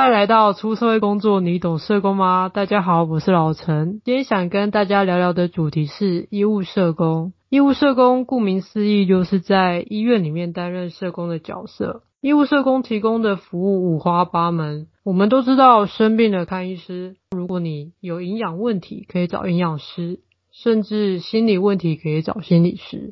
欢迎来到出社会工作，你懂社工吗？大家好，我是老陈，今天想跟大家聊聊的主题是医务社工。医务社工顾名思义，就是在医院里面担任社工的角色。医务社工提供的服务五花八门，我们都知道生病了看医师，如果你有营养问题，可以找营养师，甚至心理问题可以找心理师。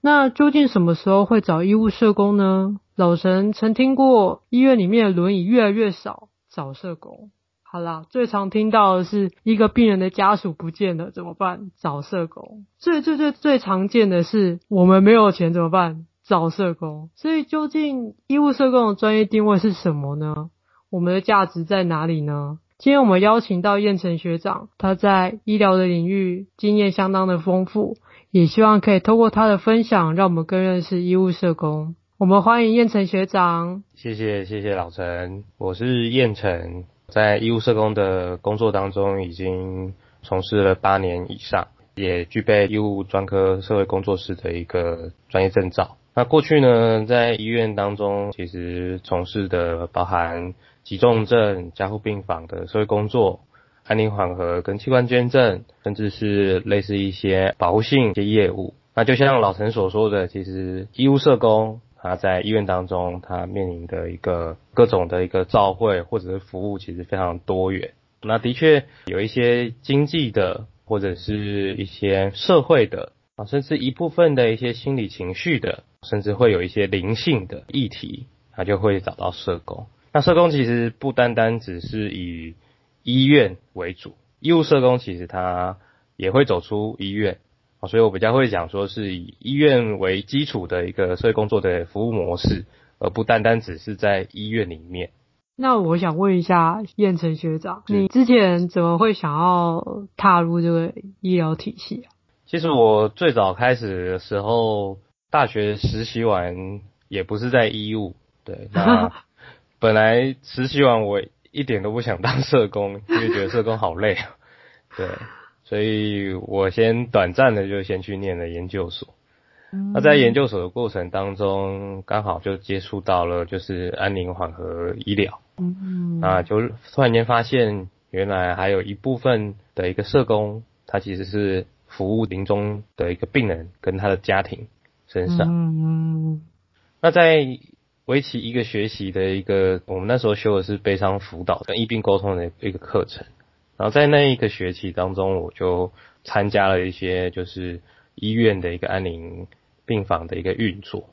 那究竟什么时候会找医务社工呢？老陈曾听过医院里面的轮椅越来越少，找社工。好啦，最常听到的是一个病人的家属不见了怎么办？找社工。最最最最常见的是我们没有钱怎么办？找社工。所以究竟医务社工的专业定位是什么呢？我们的价值在哪里呢？今天我们邀请到彦成学长，他在医疗的领域经验相当的丰富，也希望可以透过他的分享，让我们更认识医务社工。我们欢迎彦成学长。谢谢谢谢老陈，我是彦成，在医务社工的工作当中已经从事了八年以上，也具备医务专科社会工作师的一个专业证照。那过去呢，在医院当中，其实从事的包含急重症、加护病房的社会工作、安宁缓和跟器官捐赠，甚至是类似一些保护性一些业务。那就像老陈所说的，其实医务社工。他在医院当中，他面临的一个各种的一个照会或者是服务，其实非常多元。那的确有一些经济的，或者是一些社会的啊，甚至一部分的一些心理情绪的，甚至会有一些灵性的议题，他就会找到社工。那社工其实不单单只是以医院为主，医务社工其实他也会走出医院。所以我比较会讲说是以医院为基础的一个社会工作的服务模式，而不单单只是在医院里面。那我想问一下燕城学长，你之前怎么会想要踏入这个医疗体系啊？其实我最早开始的时候，大学实习完也不是在医务，对，那 本来实习完我一点都不想当社工，因为觉得社工好累啊，对。所以我先短暂的就先去念了研究所。那在研究所的过程当中，刚好就接触到了就是安宁缓和医疗。嗯，啊，就突然间发现，原来还有一部分的一个社工，他其实是服务临终的一个病人跟他的家庭身上。嗯，那在为期一个学习的一个，我们那时候修的是悲伤辅导跟医病沟通的一个课程。然后在那一个学期当中，我就参加了一些就是医院的一个安宁病房的一个运作。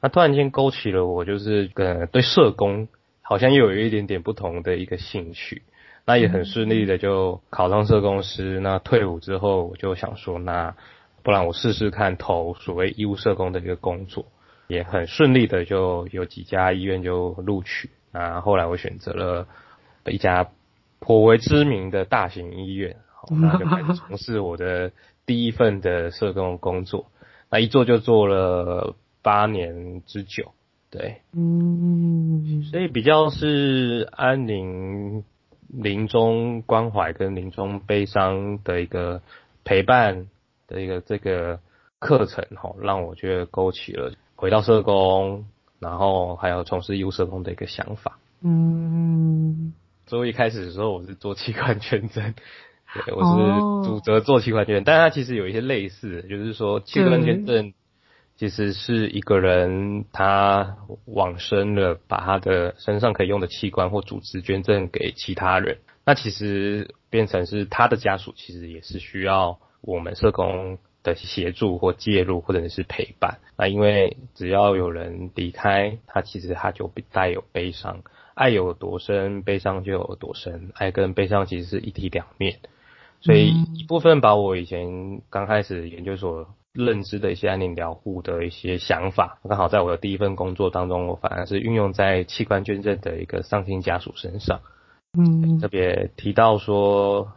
那突然间勾起了我就是呃对社工好像又有一点点不同的一个兴趣。那也很顺利的就考上社工师。那退伍之后，我就想说，那不然我试试看投所谓医务社工的一个工作。也很顺利的就有几家医院就录取。那后来我选择了一家。颇为知名的大型医院，好，那就开始从事我的第一份的社工工作，那一做就做了八年之久，对，嗯，所以比较是安宁、临终关怀跟临终悲伤的一个陪伴的一个这个课程，哈，让我觉得勾起了回到社工，然后还有从事医务社工的一个想法，嗯。所以一开始的时候，我是做器官捐赠，对，我是主责做器官捐赠，但它其实有一些类似，就是说器官捐赠其实是一个人他往生了，把他的身上可以用的器官或组织捐赠给其他人，那其实变成是他的家属，其实也是需要我们社工的协助或介入或者是陪伴。那因为只要有人离开，他其实他就带有悲伤。爱有多深，悲伤就有多深。爱跟悲伤其实是一体两面，所以一部分把我以前刚开始研究所认知的一些安宁疗护的一些想法，刚好在我的第一份工作当中，我反而是运用在器官捐赠的一个丧亲家属身上。嗯，特别提到说，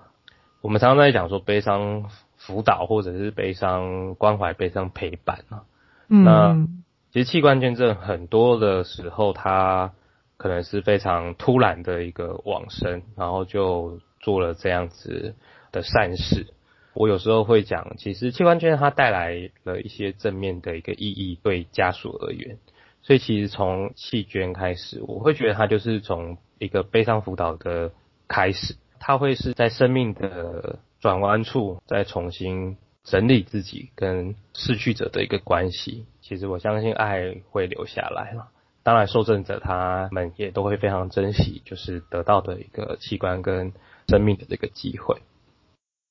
我们常常在讲说悲伤辅导或者是悲伤关怀、悲伤陪伴啊。嗯，那其实器官捐赠很多的时候，它可能是非常突然的一个往生，然后就做了这样子的善事。我有时候会讲，其实器官捐它带来了一些正面的一个意义，对家属而言，所以其实从弃捐开始，我会觉得它就是从一个悲伤辅导的开始，它会是在生命的转弯处再重新整理自己跟逝去者的一个关系。其实我相信爱会留下来了，当然受赠者他们也都会非常珍惜，就是得到的一个器官跟生命的这个机会。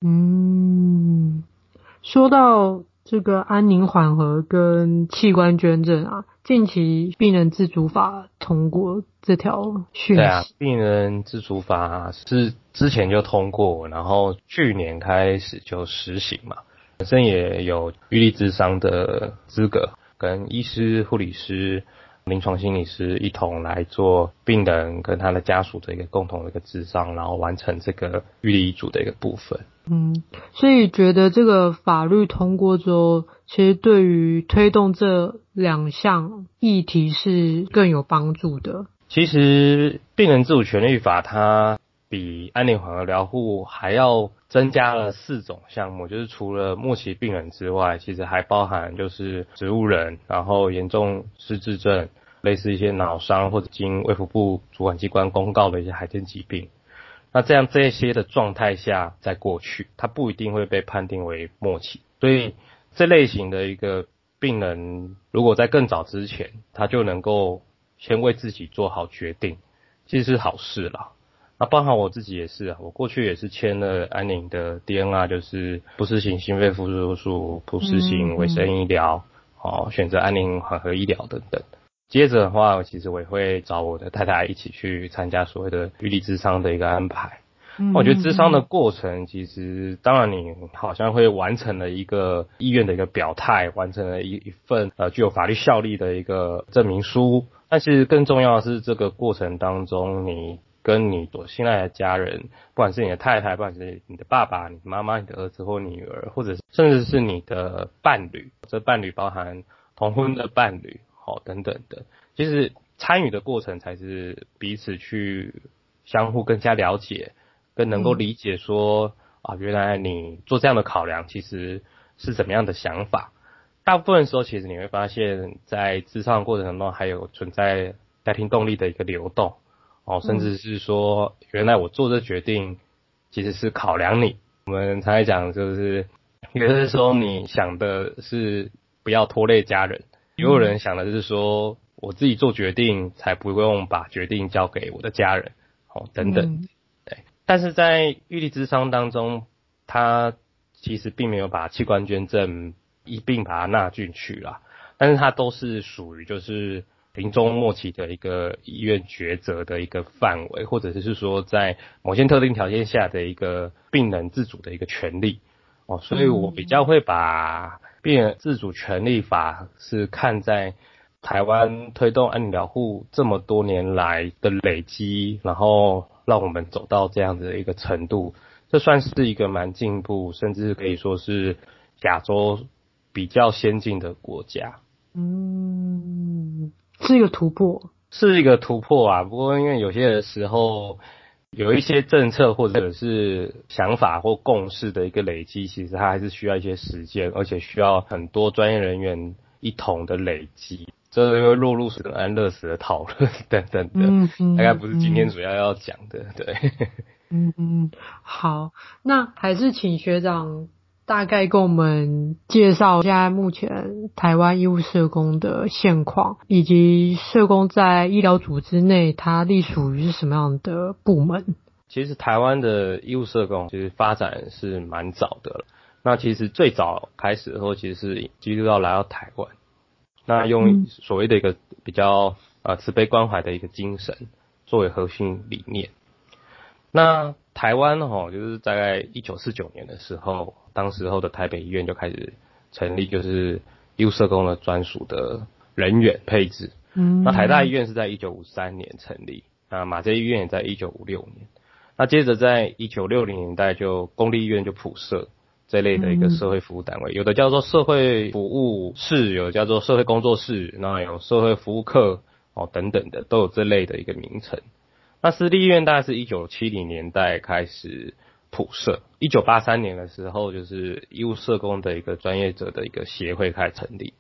嗯，说到这个安宁缓和跟器官捐赠啊，近期病人自主法通过这条讯息。对啊，病人自主法是之前就通过，然后去年开始就实行嘛，本身也有预立智商的资格，跟医师、护理师。临床心理师一同来做病人跟他的家属的一个共同的一个智商，然后完成这个预立遗嘱的一个部分。嗯，所以觉得这个法律通过之后，其实对于推动这两项议题是更有帮助的。其实病人自主权利法它比安宁缓和疗护还要增加了四种项目，就是除了末期病人之外，其实还包含就是植物人，然后严重失智症。类似一些脑伤或者经卫福部主管机关公告的一些罕见疾病，那这样这些的状态下再过去，他不一定会被判定为末期。所以这类型的一个病人，如果在更早之前，他就能够先为自己做好决定，其实是好事啦。那包含我自己也是啊，我过去也是签了安宁的 DNR，就是不施行心肺复苏术、不施行维生医疗，哦，选择安宁缓和医疗等等。接着的话，其实我也会找我的太太一起去参加所谓的预立智商的一个安排。嗯，我觉得智商的过程，其实当然你好像会完成了一个意愿的一个表态，完成了一一份呃具有法律效力的一个证明书。但是更重要的是，这个过程当中，你跟你所信赖的家人，不管是你的太太，不管是你的爸爸、你的妈妈、你的儿子或女儿，或者甚至是你的伴侣，这伴侣包含同婚的伴侣。哦，等等的，其实参与的过程才是彼此去相互更加了解，更能够理解说、嗯、啊，原来你做这样的考量其实是怎么样的想法。大部分的时候，其实你会发现在咨商过程当中，还有存在家庭动力的一个流动，哦，甚至是说，原来我做这决定其实是考量你。我们常常讲，就是有的时候你想的是不要拖累家人。也有人想的就是说，我自己做决定，才不用把决定交给我的家人，哦，等等，对。但是在预立之商当中，他其实并没有把器官捐赠一并把它纳进去啦，但是它都是属于就是临终末期的一个医院抉择的一个范围，或者是说在某些特定条件下的一个病人自主的一个权利，哦，所以我比较会把。病人自主权利法是看在台湾推动安宁疗护这么多年来的累积，然后让我们走到这样子的一个程度，这算是一个蛮进步，甚至可以说是亚洲比较先进的国家。嗯，是一个突破，是一个突破啊。不过因为有些的时候。有一些政策或者是想法或共识的一个累积，其实它还是需要一些时间，而且需要很多专业人员一同的累积，这会落入什么安乐死的讨论等等的，嗯嗯，大概不是今天主要要讲的，对。嗯嗯，好，那还是请学长。大概跟我们介绍现在目前台湾医务社工的现况，以及社工在医疗组织内，它隶属于是什么样的部门？其实台湾的医务社工其实发展是蛮早的了。那其实最早开始的时候，其实是基督教来到台湾，那用所谓的一个比较呃慈悲关怀的一个精神作为核心理念。那台湾哈，就是在一九四九年的时候。当时候的台北医院就开始成立，就是医务社工的专属的人员配置。嗯，那台大医院是在一九五三年成立，那马偕医院也在一九五六年。那接着在一九六零年代就公立医院就普设这类的一个社会服务单位，有的叫做社会服务室，有的叫做社会工作室，那有社会服务课哦等等的都有这类的一个名称。那私立医院大概是一九七零年代开始。普设，一九八三年的时候，就是医务社工的一个专业者的一个协会开始成立。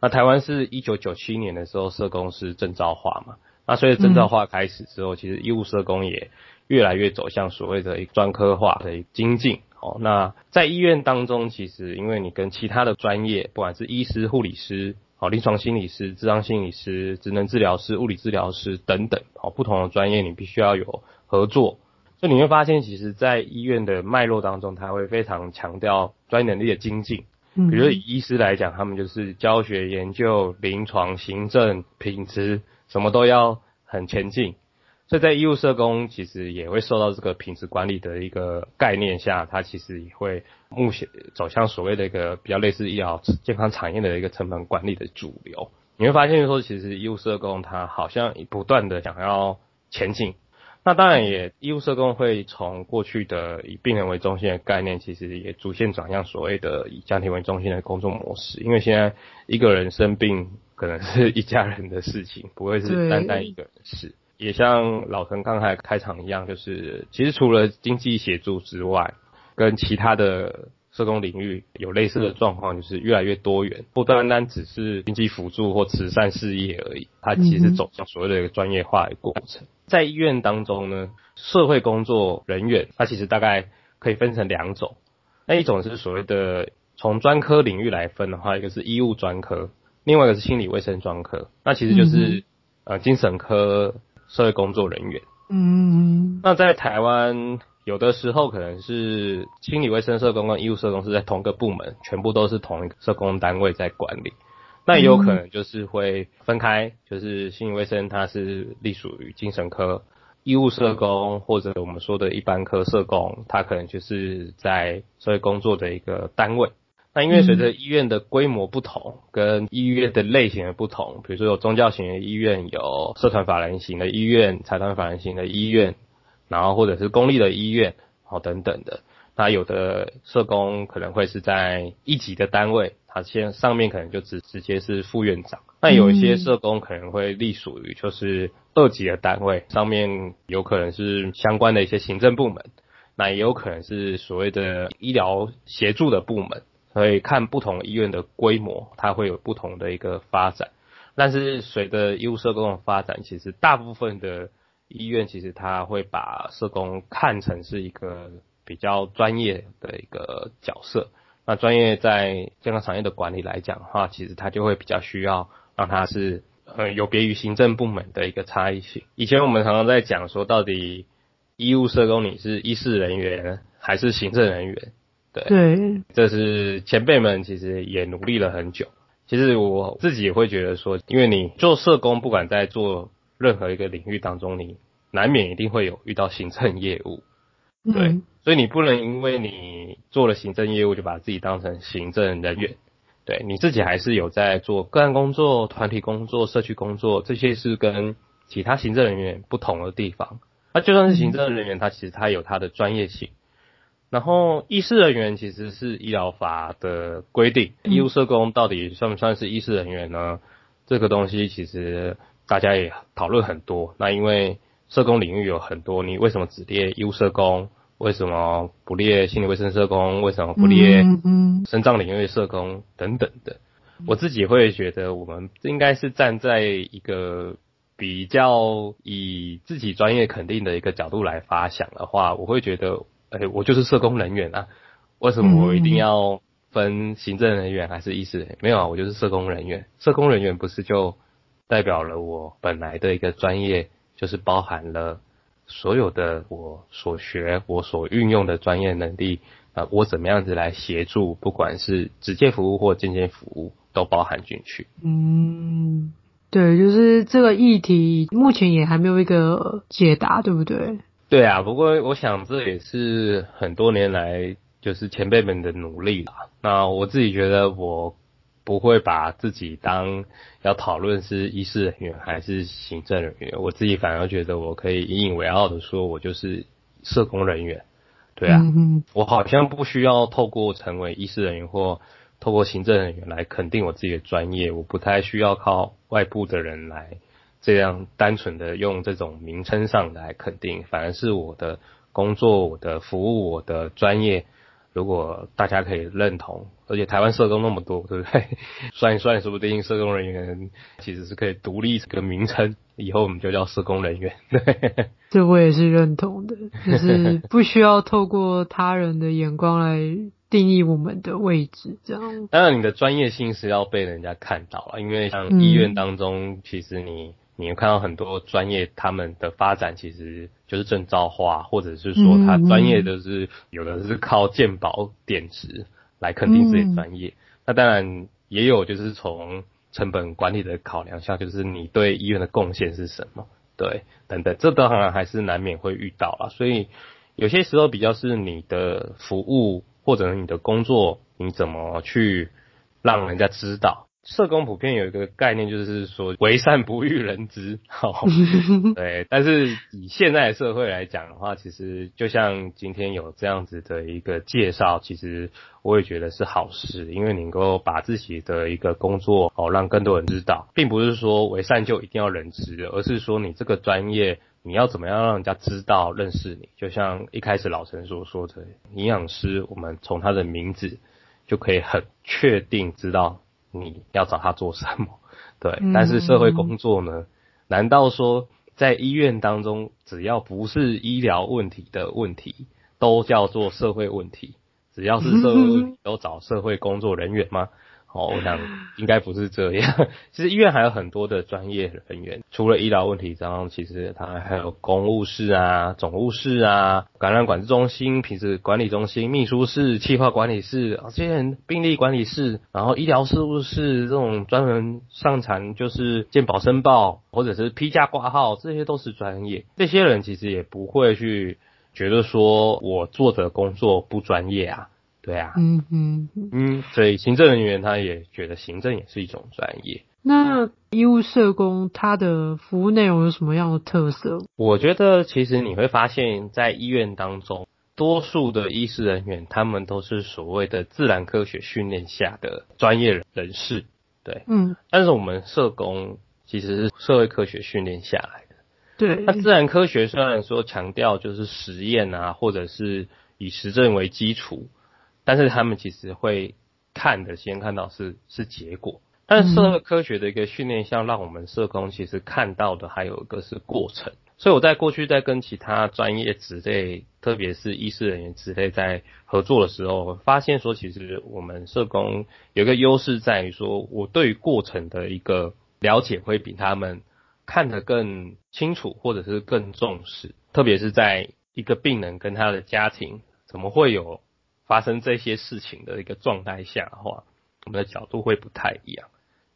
那台湾是一九九七年的时候，社工是证照化嘛？那随着证照化开始之后，其实医务社工也越来越走向所谓的一专科化的一个精进。哦，那在医院当中，其实因为你跟其他的专业，不管是医师、护理师、哦临床心理师、智商心理师、职能治疗师、物理治疗师等等，哦不同的专业，你必须要有合作。所以你会发现，其实，在医院的脉络当中，他会非常强调专业能力的精进。嗯，比如说以医师来讲，他们就是教学、研究、临床、行政、品质，什么都要很前进。所以在医务社工其实也会受到这个品质管理的一个概念下，它其实也会目前走向所谓的一个比较类似医疗健康产业的一个成本管理的主流。你会发现说，其实医务社工他好像不断的想要前进。那当然也，医务社工会从过去的以病人为中心的概念，其实也逐渐转向所谓的以家庭为中心的工作模式。因为现在一个人生病，可能是一家人的事情，不会是单单一个人的事。也像老陈刚才开场一样，就是其实除了经济协助之外，跟其他的。社工领域有类似的状况，就是越来越多元，不单单只是经济辅助或慈善事业而已，它其实走向所谓的一个专业化的过程。在医院当中呢，社会工作人员，它其实大概可以分成两种，那一种是所谓的从专科领域来分的话，一个是医务专科，另外一个是心理卫生专科，那其实就是呃精神科社会工作人员。嗯，那在台湾。有的时候可能是心理卫生社工跟医务社工是在同个部门，全部都是同一个社工单位在管理。那也有可能就是会分开，就是心理卫生它是隶属于精神科，医务社工或者我们说的一般科社工，它可能就是在社会工作的一个单位。那因为随着医院的规模不同，跟医院的类型的不同，比如说有宗教型的医院，有社团法人型的医院，财团法人型的医院。然后或者是公立的医院，好等等的，那有的社工可能会是在一级的单位，他先上面可能就直直接是副院长。那有一些社工可能会隶属于就是二级的单位，上面有可能是相关的一些行政部门，那也有可能是所谓的医疗协助的部门。所以看不同医院的规模，它会有不同的一个发展。但是随着医务社工的发展，其实大部分的医院其实他会把社工看成是一个比较专业的一个角色。那专业在健康产业的管理来讲的话，其实他就会比较需要让他是呃有别于行政部门的一个差异性。以前我们常常在讲说，到底医务社工你是医事人员还是行政人员？对，对，这是前辈们其实也努力了很久。其实我自己也会觉得说，因为你做社工，不管在做任何一个领域当中，你难免一定会有遇到行政业务，对，嗯、所以你不能因为你做了行政业务就把自己当成行政人员，对，你自己还是有在做个案工作、团体工作、社区工作，这些是跟其他行政人员不同的地方。那就算是行政人员，他其实他有他的专业性。然后医师人员其实是医疗法的规定，医务社工到底算不算是医师人员呢？这个东西其实。大家也讨论很多，那因为社工领域有很多，你为什么只列医务社工？为什么不列心理卫生社工？为什么不列身障领域社工等等的？我自己会觉得，我们应该是站在一个比较以自己专业肯定的一个角度来发想的话，我会觉得，哎，我就是社工人员啊，为什么我一定要分行政人员还是医师？没有啊，我就是社工人员，社工人员不是就。代表了我本来的一个专业，就是包含了所有的我所学、我所运用的专业能力啊，我怎么样子来协助，不管是直接服务或间接服务，都包含进去。嗯，对，就是这个议题目前也还没有一个解答，对不对？对啊，不过我想这也是很多年来就是前辈们的努力啦。那我自己觉得我。不会把自己当要讨论是医事人员还是行政人员，我自己反而觉得我可以引以为傲的说，我就是社工人员。对啊，我好像不需要透过成为医事人员或透过行政人员来肯定我自己的专业，我不太需要靠外部的人来这样单纯的用这种名称上来肯定，反而是我的工作、我的服务、我的专业。如果大家可以认同，而且台湾社工那么多，对不对？算一算，说不定社工人员其实是可以独立这个名称，以后我们就叫社工人员。对，这我也是认同的，就是 不需要透过他人的眼光来定义我们的位置，这样。当然，你的专业性是要被人家看到了，因为像医院当中，嗯、其实你。你会看到很多专业，他们的发展其实就是证照化，或者是说他专业的是有的是靠鉴宝点值来肯定自己专业。那当然也有就是从成本管理的考量下，就是你对医院的贡献是什么，对，等等，这当然还是难免会遇到啦。所以有些时候比较是你的服务或者你的工作，你怎么去让人家知道。社工普遍有一个概念，就是说为善不欲人知，好，对。但是以现在的社会来讲的话，其实就像今天有这样子的一个介绍，其实我也觉得是好事，因为你能够把自己的一个工作哦让更多人知道，并不是说为善就一定要人知，而是说你这个专业你要怎么样让人家知道认识你。就像一开始老陈所说的，营养师，我们从他的名字就可以很确定知道。你要找他做什么？对，但是社会工作呢？难道说在医院当中，只要不是医疗问题的问题，都叫做社会问题？只要是社会问题，都找社会工作人员吗？哦，我想 应该不是这样。其实医院还有很多的专业人员，除了医疗问题之外，其实它还有公务室啊、总务室啊、感染管制中心、品质管理中心、秘书室、企划管理室啊，这些人病历管理室，然后医疗事务室这种专门上产就是健保申报或者是批价挂号，这些都是专业。这些人其实也不会去觉得说我做的工作不专业啊。对啊，嗯嗯嗯，所以行政人员他也觉得行政也是一种专业。那医务社工他的服务内容有什么样的特色？我觉得其实你会发现在医院当中，多数的医师人员他们都是所谓的自然科学训练下的专业人士，对，嗯。但是我们社工其实是社会科学训练下来的，对。那自然科学虽然说强调就是实验啊，或者是以实证为基础。但是他们其实会看的，先看到是是结果。但是社会科学的一个训练，像让我们社工其实看到的还有一个是过程。所以我在过去在跟其他专业职类，特别是医师人员职类在合作的时候，发现说其实我们社工有一个优势在于说，我对于过程的一个了解会比他们看得更清楚，或者是更重视。特别是在一个病人跟他的家庭，怎么会有发生这些事情的一个状态下的话，我们的角度会不太一样。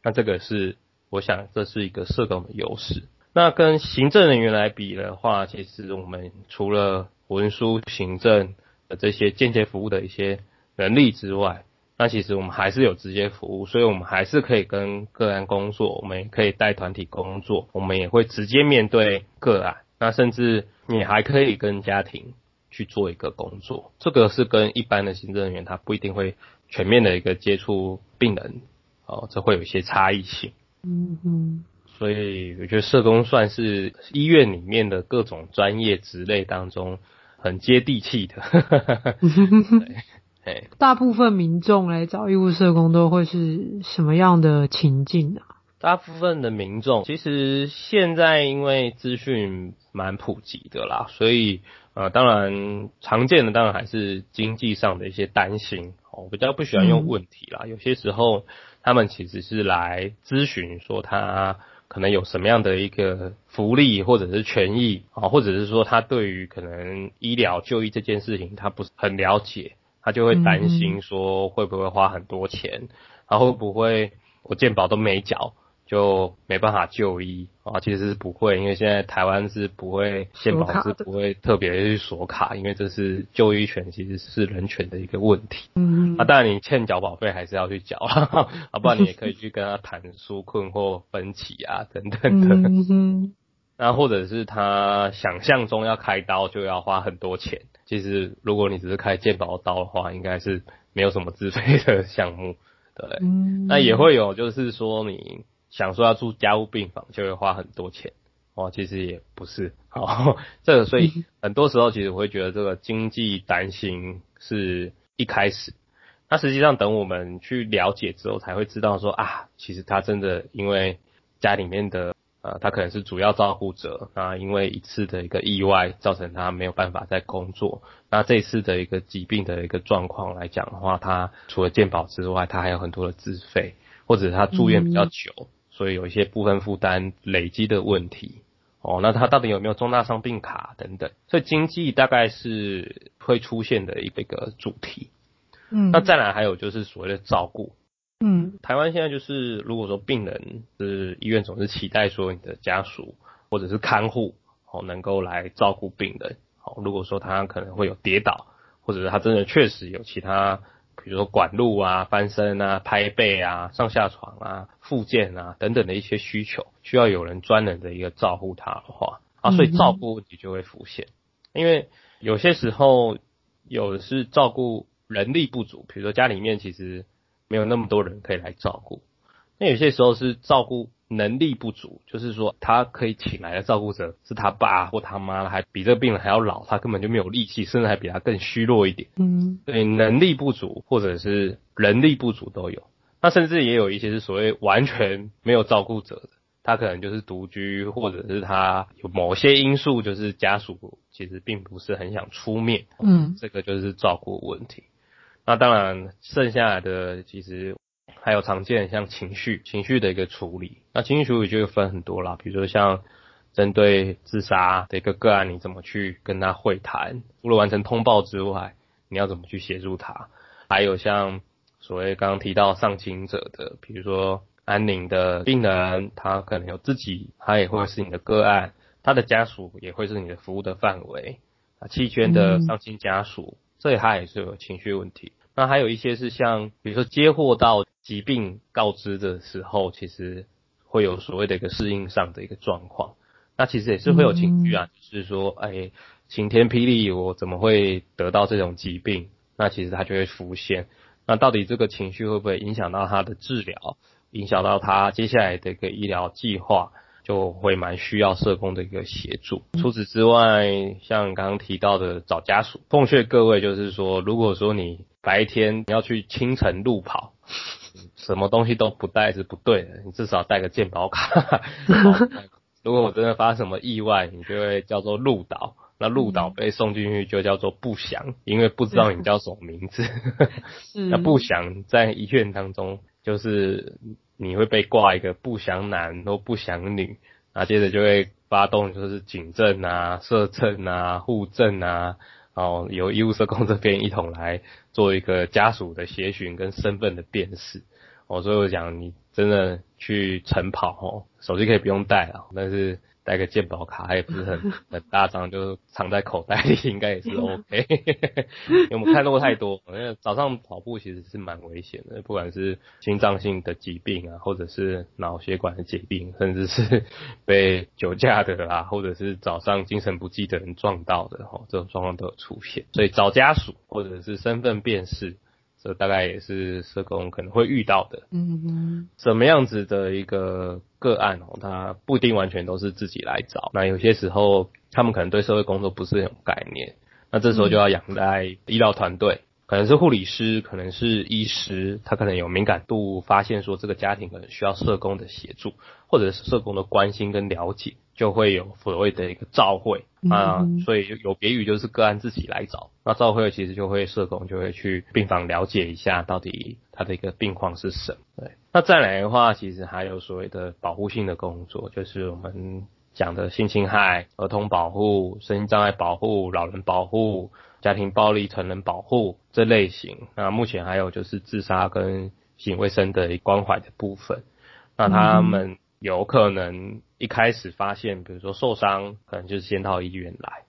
那这个是我想这是一个社工的优势。那跟行政人员来比的话，其实我们除了文书行政的这些间接服务的一些能力之外，那其实我们还是有直接服务，所以我们还是可以跟个案工作，我们也可以带团体工作，我们也会直接面对个案。那甚至你还可以跟家庭。去做一个工作，这个是跟一般的行政人员他不一定会全面的一个接触病人，哦，这会有一些差异性。嗯嗯，所以我觉得社工算是医院里面的各种专业职类当中很接地气的。对，大部分民众来找医务社工都会是什么样的情境呢？大部分的民众其实现在因为资讯蛮普及的啦，所以。呃，当然常见的当然还是经济上的一些担心，我，比较不喜欢用问题啦。有些时候他们其实是来咨询，说他可能有什么样的一个福利或者是权益啊，或者是说他对于可能医疗就医这件事情他不是很了解，他就会担心说会不会花很多钱，然后会不会我健保都没缴。就没办法就医啊，其实是不会，因为现在台湾是不会，健保是不会特别去锁卡，因为这是就医权，其实是人权的一个问题。嗯，啊，当然你欠缴保费还是要去缴，啊，不然你也可以去跟他谈纾困或分期啊等等的。嗯哼，那或者是他想象中要开刀就要花很多钱，其实如果你只是开健保刀的话，应该是没有什么自费的项目，对。嗯，那也会有，就是说你。想说要住加护病房就会花很多钱，哦，其实也不是，哦，这个所以很多时候其实我会觉得这个经济担心是一开始。那实际上等我们去了解之后，才会知道说啊，其实他真的因为家里面的。呃，他可能是主要照顾者，那因为一次的一个意外，造成他没有办法再工作。那这次的一个疾病的一个状况来讲的话，他除了健保之外，他还有很多的自费，或者他住院比较久，嗯、所以有一些部分负担累积的问题。哦，那他到底有没有重大伤病卡等等？所以经济大概是会出现的一个主题。嗯，那再来还有就是所谓的照顾。嗯，台湾现在就是，如果说病人是医院总是期待说你的家属或者是看护哦能够来照顾病人，好，如果说他可能会有跌倒，或者是他真的确实有其他，比如说管路啊、翻身啊、拍背啊、上下床啊、复健啊等等的一些需求，需要有人专人的一个照顾他的话啊，所以照顾问题就会浮现，因为有些时候有的是照顾人力不足，比如说家里面其实。没有那么多人可以来照顾，那有些时候是照顾能力不足，就是说他可以请来的照顾者是他爸或他妈，还比这个病人还要老，他根本就没有力气，甚至还比他更虚弱一点。嗯，对，能力不足或者是人力不足都有。那甚至也有一些是所谓完全没有照顾者的，他可能就是独居，或者是他有某些因素，就是家属其实并不是很想出面。嗯，这个就是照顾问题。那当然，剩下来的其实还有常见像情绪、情绪的一个处理。那情绪处理就分很多啦，比如说像针对自杀的一个个案，你怎么去跟他会谈？除了完成通报之外，你要怎么去协助他？还有像所谓刚刚提到丧亲者的，比如说安宁的病人，他可能有自己，他也会是你的个案，他的家属也会是你的服务的范围。啊，弃捐的丧亲家属，这他也是有情绪问题。那还有一些是像，比如说接获到疾病告知的时候，其实会有所谓的一个适应上的一个状况。那其实也是会有情绪啊，嗯、就是说，哎，晴天霹雳，我怎么会得到这种疾病？那其实它就会浮现。那到底这个情绪会不会影响到他的治疗，影响到他接下来的一个医疗计划，就会蛮需要社工的一个协助。除此之外，像刚刚提到的找家属，奉劝各位就是说，如果说你白天你要去清晨路跑，什么东西都不带是不对的，你至少带个健保卡。如果我真的发生什么意外，你就会叫做路倒，那路倒被送进去就叫做不祥，因为不知道你叫什么名字。那不详在医院当中就是你会被挂一个不详男或不详女，那接着就会发动就是警政啊、社政啊、户政啊。哦，由医务社工这边一同来做一个家属的协寻跟身份的辨识。哦，所以我讲你真的去晨跑哦，手机可以不用带啊，但是。带个鉴宝卡，也不是很 很大张，就藏在口袋里，应该也是 OK。因为我们看过太多，因为早上跑步其实是蛮危险的，不管是心脏性的疾病啊，或者是脑血管的疾病，甚至是 被酒驾的啦，或者是早上精神不济的人撞到的，哈，这种状况都有出现。所以找家属或者是身份辨识。这大概也是社工可能会遇到的，嗯嗯，什么样子的一个个案哦，他不一定完全都是自己来找，那有些时候他们可能对社会工作不是很有概念，那这时候就要仰赖医疗团队，可能是护理师，可能是医师，他可能有敏感度，发现说这个家庭可能需要社工的协助，或者是社工的关心跟了解。就会有所谓的一个召会啊，所以有别于就是个案自己来找，那召会其实就会社工就会去病房了解一下到底他的一个病况是什么。对，那再来的话，其实还有所谓的保护性的工作，就是我们讲的性侵害、儿童保护、身心障碍保护、老人保护、家庭暴力、成人保护这类型。那目前还有就是自杀跟性卫生的关怀的部分，那他们有可能。一开始发现，比如说受伤，可能就是先到医院来。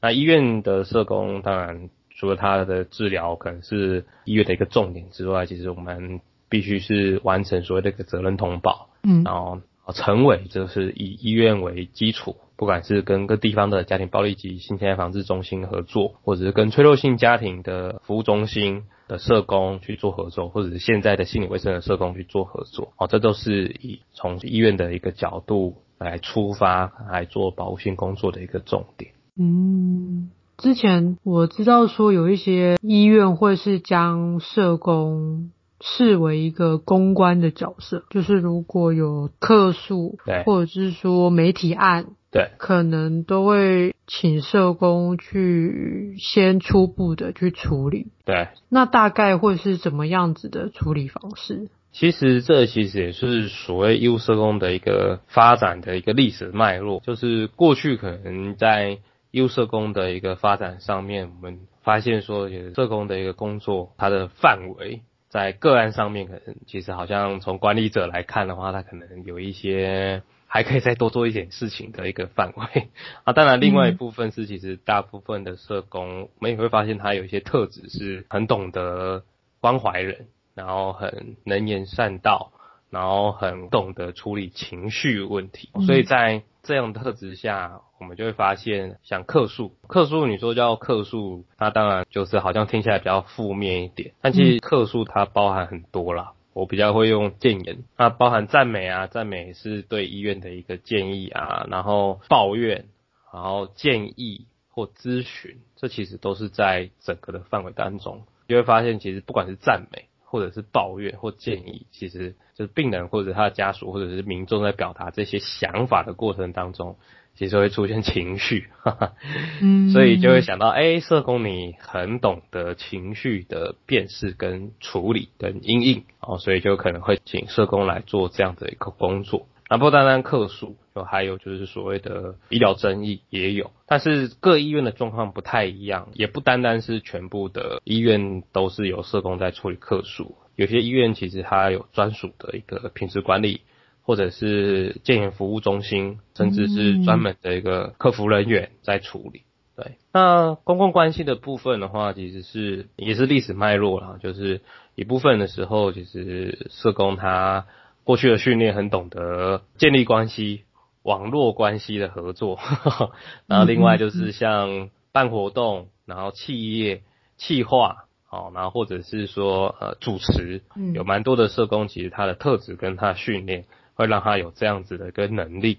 那医院的社工，当然除了他的治疗可能是医院的一个重点之外，其实我们必须是完成所谓的一个责任通报，嗯，然后啊成为就是以医院为基础，不管是跟各地方的家庭暴力及性侵害防治中心合作，或者是跟脆弱性家庭的服务中心的社工去做合作，或者是现在的心理卫生的社工去做合作，哦，这都是以从医院的一个角度。来出发来做保护性工作的一个重点。嗯，之前我知道说有一些医院会是将社工视为一个公关的角色，就是如果有客诉，对，或者是说媒体案，对，可能都会请社工去先初步的去处理。对，那大概会是怎么样子的处理方式？其实这其实也是所谓医务社工的一个发展的一个历史脉络，就是过去可能在医务社工的一个发展上面，我们发现说，社工的一个工作，它的范围在个案上面，可能其实好像从管理者来看的话，他可能有一些还可以再多做一点事情的一个范围 啊。当然，另外一部分是其实大部分的社工，我们也会发现他有一些特质是很懂得关怀人。然后很能言善道，然后很懂得处理情绪问题，所以在这样的特质下，我们就会发现，像客诉，客诉你说叫客诉，那当然就是好像听起来比较负面一点，但其实客诉它包含很多啦，我比较会用建言，那包含赞美啊，赞美是对医院的一个建议啊，然后抱怨，然后建议或咨询，这其实都是在整个的范围当中，你会发现其实不管是赞美。或者是抱怨或建议，其实就是病人或者他的家属或者是民众在表达这些想法的过程当中，其实会出现情绪，哈哈，嗯，所以就会想到，哎、欸，社工你很懂得情绪的辨识跟处理跟阴影，哦，所以就可能会请社工来做这样的一个工作。那不单单客诉，就还有就是所谓的医疗争议也有，但是各医院的状况不太一样，也不单单是全部的医院都是由社工在处理客诉，有些医院其实它有专属的一个品质管理，或者是健言服务中心，甚至是专门的一个客服人员在处理。对，那公共关系的部分的话，其实是也是历史脉络啦，就是一部分的时候，其实社工他。过去的训练很懂得建立关系、网络关系的合作，然后另外就是像办活动，然后企业企划，好，然后或者是说呃主持，有蛮多的社工，其实他的特质跟他的训练会让他有这样子的一个能力，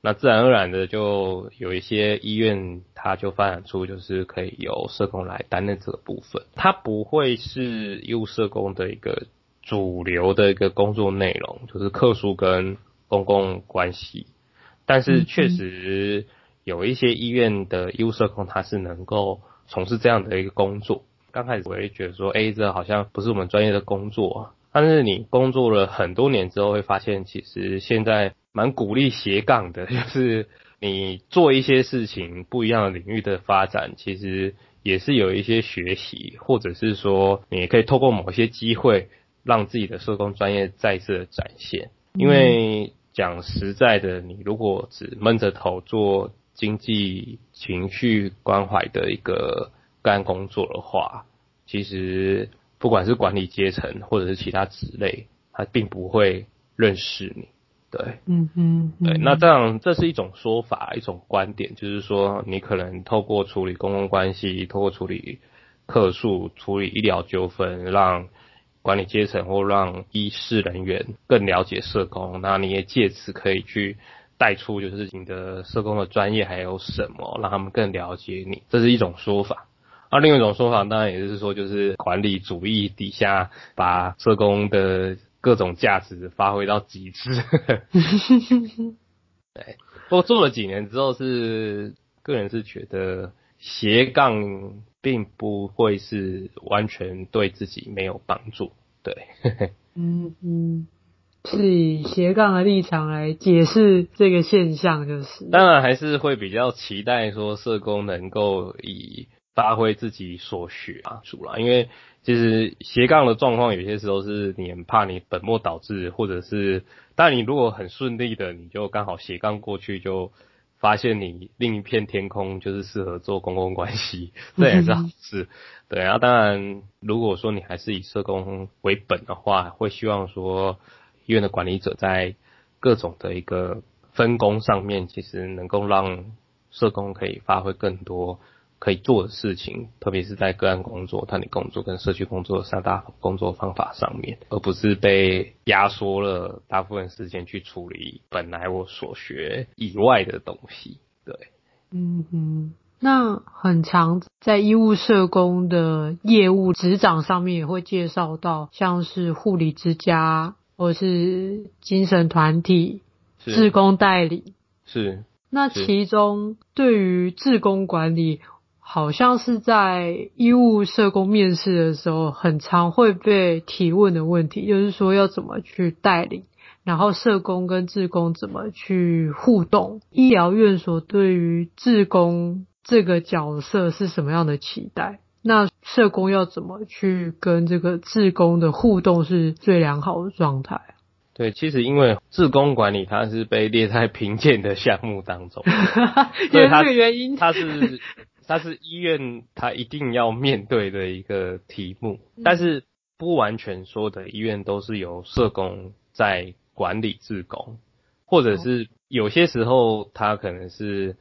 那自然而然的就有一些医院，它就发展出就是可以由社工来担任这个部分，它不会是医务社工的一个。主流的一个工作内容就是客诉跟公共关系，但是确实有一些医院的医务社工他是能够从事这样的一个工作。刚开始我也觉得说，哎，这好像不是我们专业的工作啊。但是你工作了很多年之后，会发现其实现在蛮鼓励斜杠的，就是你做一些事情不一样的领域的发展，其实也是有一些学习，或者是说你也可以透过某些机会。让自己的社工专业再次的展现，因为讲实在的，你如果只闷着头做经济情绪关怀的一个干工作的话，其实不管是管理阶层或者是其他职类，他并不会认识你。对，嗯嗯，对，那这样这是一种说法，一种观点，就是说你可能透过处理公共关系，透过处理客诉、处理医疗纠纷，让管理阶层或让医事人员更了解社工，那你也借此可以去带出就是你的社工的专业还有什么，让他们更了解你，这是一种说法。而另外一种说法当然也就是说，就是管理主义底下把社工的各种价值发挥到极致。对，不过做了几年之后是个人是觉得斜杠。并不会是完全对自己没有帮助，对。嗯嗯，是以斜杠的立场来解释这个现象，就是。当然还是会比较期待说社工能够以发挥自己所学啊，主啦，因为其实斜杠的状况有些时候是你很怕你本末倒置，或者是，但你如果很顺利的，你就刚好斜杠过去就。发现你另一片天空就是适合做公共关系，这也是好事。对，然后当然，如果说你还是以社工为本的话，会希望说医院的管理者在各种的一个分工上面，其实能够让社工可以发挥更多。可以做的事情，特别是在个案工作、团体工作跟社区工作三大工作方法上面，而不是被压缩了大部分时间去处理本来我所学以外的东西。对，嗯哼，那很常在医务社工的业务执掌上面也会介绍到，像是护理之家或是精神团体、志工代理。是。那其中对于志工管理，好像是在医务社工面试的时候，很常会被提问的问题，就是说要怎么去带领。然后社工跟志工怎么去互动？医疗院所对于志工这个角色是什么样的期待？那社工要怎么去跟这个志工的互动是最良好的状态？对，其实因为志工管理它是被列在评鉴的项目当中，因为这个原因，它是它是医院它一定要面对的一个题目，但是不完全说的医院都是由社工在。管理志工，或者是有些时候，他可能是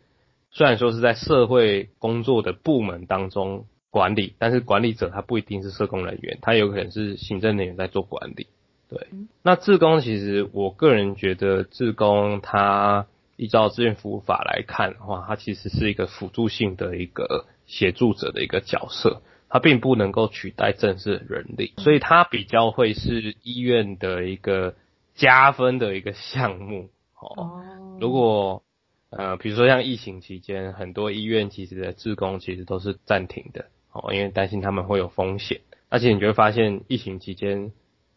虽然说是在社会工作的部门当中管理，但是管理者他不一定是社工人员，他有可能是行政人员在做管理。对，那志工其实我个人觉得，志工他依照志愿服务法来看的话，它其实是一个辅助性的一个协助者的一个角色，它并不能够取代正式的人力，所以它比较会是医院的一个。加分的一个项目哦。如果呃，比如说像疫情期间，很多医院其实的职工其实都是暂停的哦，因为担心他们会有风险。而且你就会发现，疫情期间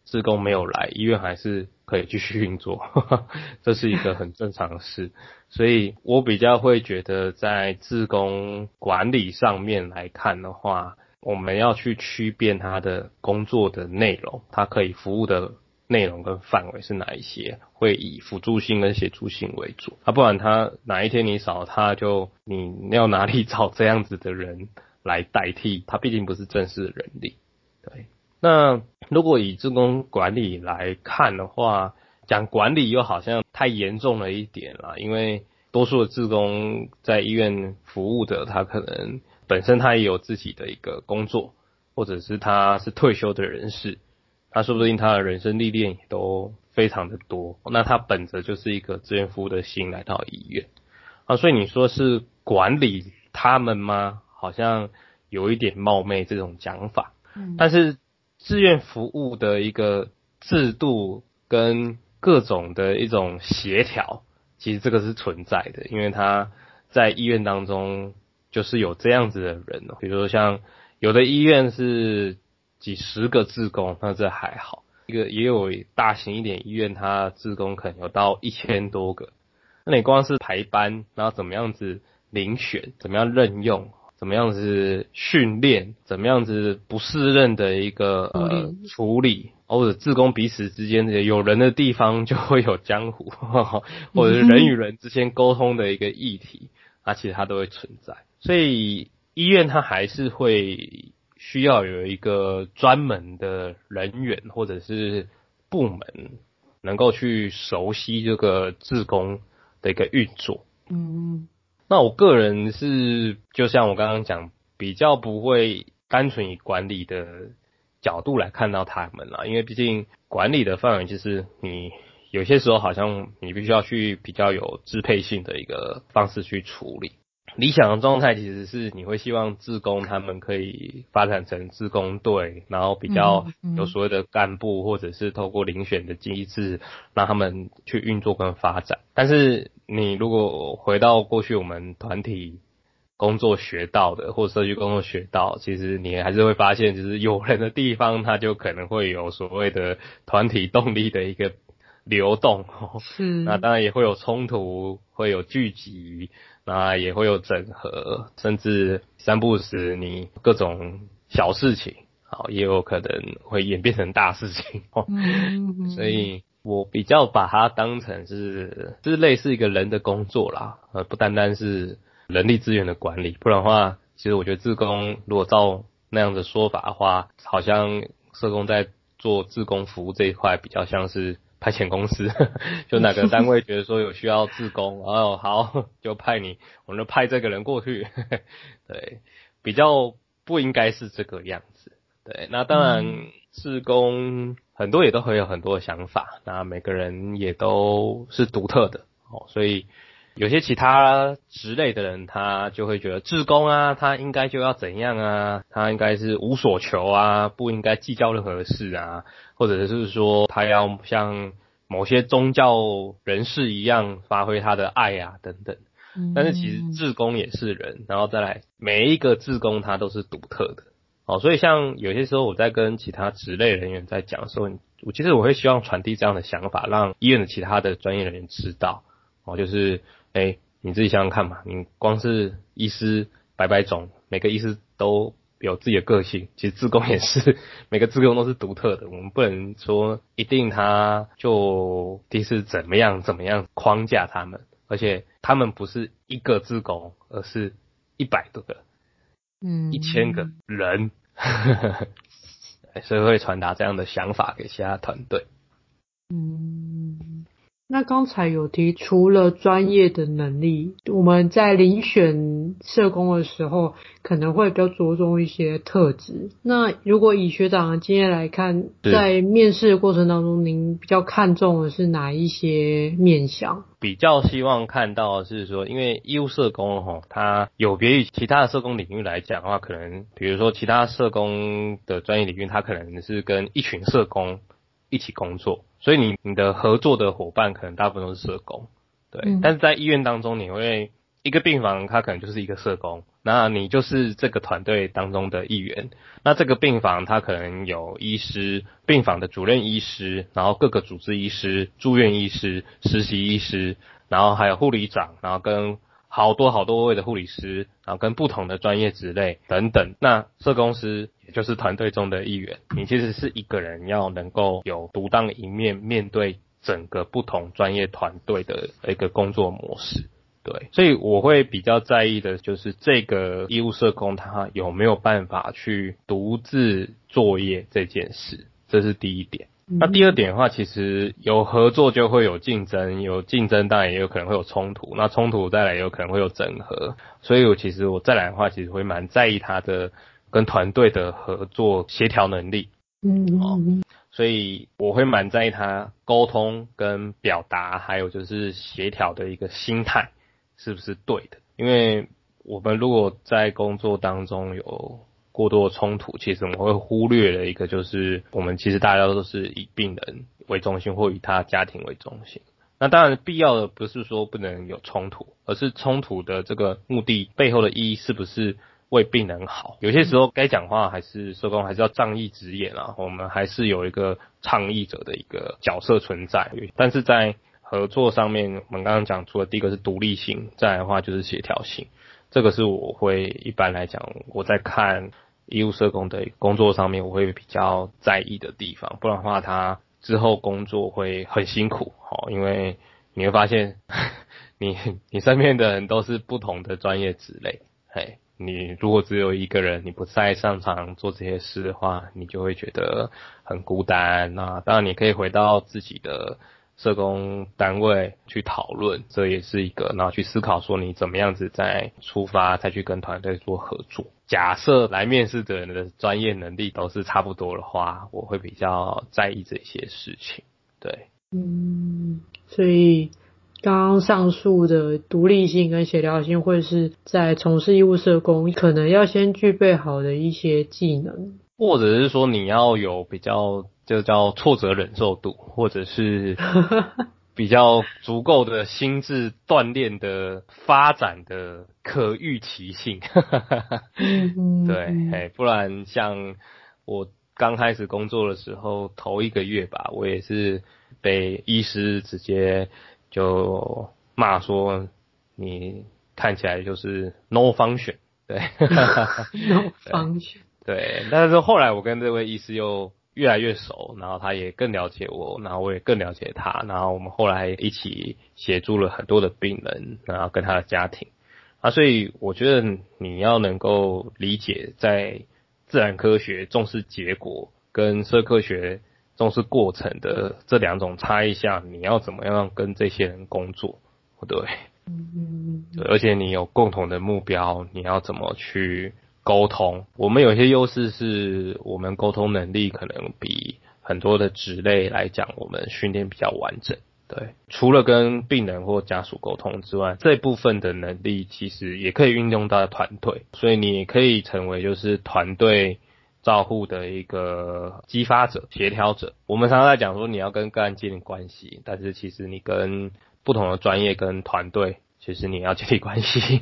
自工没有来，医院还是可以继续运作，呵呵，这是一个很正常的事。所以我比较会觉得，在自工管理上面来看的话，我们要去区辨他的工作的内容，他可以服务的。内容跟范围是哪一些？会以辅助性跟协助性为主，啊，不然他哪一天你少他就你要哪里 找这样子的人来代替？他毕竟不是正式的人力。对，那如果以志工管理来看的话，讲管理又好像太严重了一点啦，因为多数的志工在医院服务的，他可能本身他也有自己的一个工作，或者是他是退休的人士。他说不定他的人生历练也都非常的多，那他本着就是一个志愿服务的心来到医院啊，所以你说是管理他们吗？好像有一点冒昧这种讲法。嗯，但是志愿服务的一个制度跟各种的一种协调，其实这个是存在的，因为他在医院当中就是有这样子的人哦，比如说像有的医院是。几十个志工，那这还好。一个也有大型一点医院，它志工可能有到一千多个。那你光是排班，然后怎么样子遴选，怎么样任用，怎么样子训练，怎么样子不适任的一个呃处理，或者自工彼此之间的有人的地方就会有江湖，或者是人与人之间沟通的一个议题，那其实它都会存在。所以医院它还是会。需要有一个专门的人员或者是部门，能够去熟悉这个自工的一个运作。嗯，那我个人是就像我刚刚讲，比较不会单纯以管理的角度来看到他们啦，因为毕竟管理的范围就是你有些时候好像你必须要去比较有支配性的一个方式去处理。理想的状态其实是你会希望自工他们可以发展成自工队，然后比较有所谓的干部，或者是透过遴选的机制让他们去运作跟发展。但是你如果回到过去我们团体工作学到的，或社区工作学到，其实你还是会发现，就是有人的地方，它就可能会有所谓的团体动力的一个流动。是，那当然也会有冲突，会有聚集。那也会有整合，甚至三不时你各种小事情，好，也有可能会演变成大事情。嗯，所以我比较把它当成是，就是类似一个人的工作啦，呃，不单单是人力资源的管理，不然的话，其实我觉得志工如果照那样的说法的话，好像社工在做志工服务这一块比较像是。派遣公司，就哪个单位觉得说有需要志工，然后好就派你，我们就派这个人过去。对，比较不应该是这个样子。对，那当然志工很多也都会有很多的想法，那每个人也都是独特的哦，所以有些其他职类的人，他就会觉得志工啊，他应该就要怎样啊，他应该是无所求啊，不应该计较任何事啊，或者是说他要像某些宗教人士一样发挥他的爱啊等等。但是其实志工也是人，然后再来每一个志工他都是独特的。哦，所以像有些时候我在跟其他职类人员在讲的时候，我其实我会希望传递这样的想法，让医院的其他的专业人员知道。哦，就是，哎，你自己想想看嘛，你光是医师百百种，每个医师都有自己的个性，其实自工也是，每个自工都是独特的。我们不能说一定他就第是怎么样怎么样框架他们，而且他们不是一个自工，而是一百多个。嗯，一千个人，所以会传达这样的想法给其他团队。嗯。那刚才有提，除了专业的能力，我们在遴选社工的时候，可能会比较着重一些特质。那如果以学长的经验来看，在面试的过程当中，您比较看重的是哪一些面向？比较希望看到的是说，因为医务社工哈，它有别于其他的社工领域来讲的话，可能比如说其他社工的专业领域，它可能是跟一群社工一起工作。所以你你的合作的伙伴可能大部分都是社工，对。嗯。但是在医院当中，你会一个病房，它可能就是一个社工，那你就是这个团队当中的一员。那这个病房它可能有医师、病房的主任医师，然后各个主治医师、住院医师、实习医师，然后还有护理长，然后跟。好多好多位的护理师，然后跟不同的专业职类等等。那社工师也就是团队中的一员，你其实是一个人要能够有独当一面，面对整个不同专业团队的一个工作模式。对，所以我会比较在意的就是这个医务社工他有没有办法去独自作业这件事，这是第一点。那第二点的话，其实有合作就会有竞争，有竞争当然也有可能会有冲突，那冲突再来也有可能会有整合，所以我其实我再来的话，其实会蛮在意他的跟团队的合作协调能力，嗯，哦，所以我会蛮在意他沟通跟表达，还有就是协调的一个心态是不是对的，因为我们如果在工作当中有。过多的冲突，其实我们会忽略了一个，就是我们其实大家都是以病人为中心，或以他家庭为中心。那当然，必要的不是说不能有冲突，而是冲突的这个目的背后的意义是不是为病人好？有些时候该讲话还是社工还是要仗义直言啊，我们还是有一个倡议者的一个角色存在。但是在合作上面，我们刚刚讲出的第一个是独立性，再来的话就是协调性，这个是我会一般来讲我在看。医务社工的工作上面，我会比较在意的地方，不然的话，他之后工作会很辛苦，齁，因为你会发现，你你身边的人都是不同的专业职类，嘿，你如果只有一个人，你不再擅长做这些事的话，你就会觉得很孤单。那当然，你可以回到自己的。社工单位去讨论，这也是一个，然后去思考说你怎么样子再出发，再去跟团队做合作。假设来面试的人的专业能力都是差不多的话，我会比较在意这些事情。对，嗯，所以刚刚上述的独立性跟协调性，会是在从事医务社工可能要先具备好的一些技能，或者是说你要有比较。就叫挫折忍受度，或者是 比较足够的心智锻炼的发展的可预期性。对，哎，不然像我刚开始工作的时候，头一个月吧，我也是被医师直接就骂说，你看起来就是 no function，对，no function，对，但是后来我跟这位医师又。越来越熟，然后他也更了解我，然后我也更了解他，然后我们后来一起协助了很多的病人，然后跟他的家庭啊，所以我觉得你要能够理解，在自然科学重视结果跟社科学重视过程的这两种差异下，你要怎么样跟这些人工作，对，嗯，对，而且你有共同的目标，你要怎么去？沟通，我们有些优势是我们沟通能力可能比很多的职类来讲，我们训练比较完整。对，除了跟病人或家属沟通之外，这部分的能力其实也可以运用到团队，所以你也可以成为就是团队照护的一个激发者、协调者。我们常常在讲说你要跟个案建立关系，但是其实你跟不同的专业跟团队，其实你要建立关系。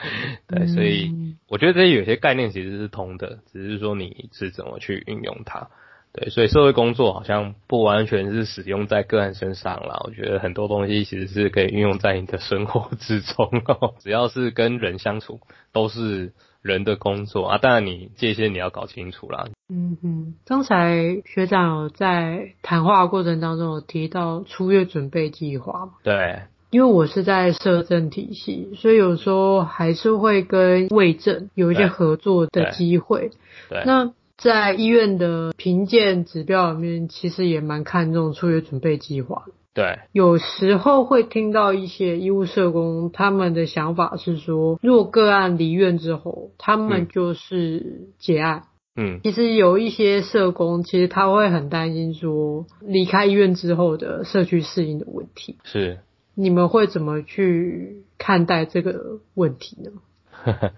对，所以我觉得这有些概念其实是通的，只是说你是怎么去运用它。对，所以社会工作好像不完全是使用在个案身上啦。我觉得很多东西其实是可以运用在你的生活之中哦。只要是跟人相处，都是人的工作啊。当然，你界限你要搞清楚啦。嗯哼，刚才学长有在谈话过程当中有提到出月准备计划。对，因为我是在社政体系，所以有时候还是会跟卫政有一些合作的机会。对，对那。在医院的评鉴指标里面，其实也蛮看重出院准备计划。对，有时候会听到一些医务社工他们的想法是说，如果个案离院之后，他们就是结案。嗯，其实有一些社工，其实他会很担心说，离开医院之后的社区适应的问题。是，你们会怎么去看待这个问题呢？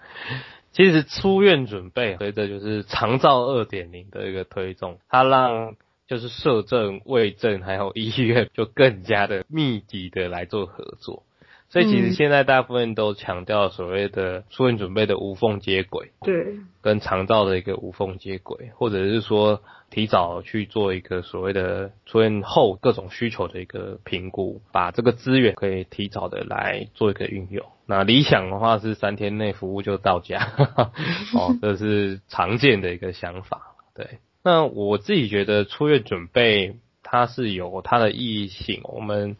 其实出院准备随着就是长照二点零的一个推动，它让就是社政、卫政还有医院就更加的密集的来做合作。所以其实现在大部分都强调所谓的出院准备的无缝接轨，对，跟肠道的一个无缝接轨，或者是说提早去做一个所谓的出院后各种需求的一个评估，把这个资源可以提早的来做一个运用。那理想的话是三天内服务就到家，哦，这是常见的一个想法。对，那我自己觉得出院准备它是有它的意义性，我们。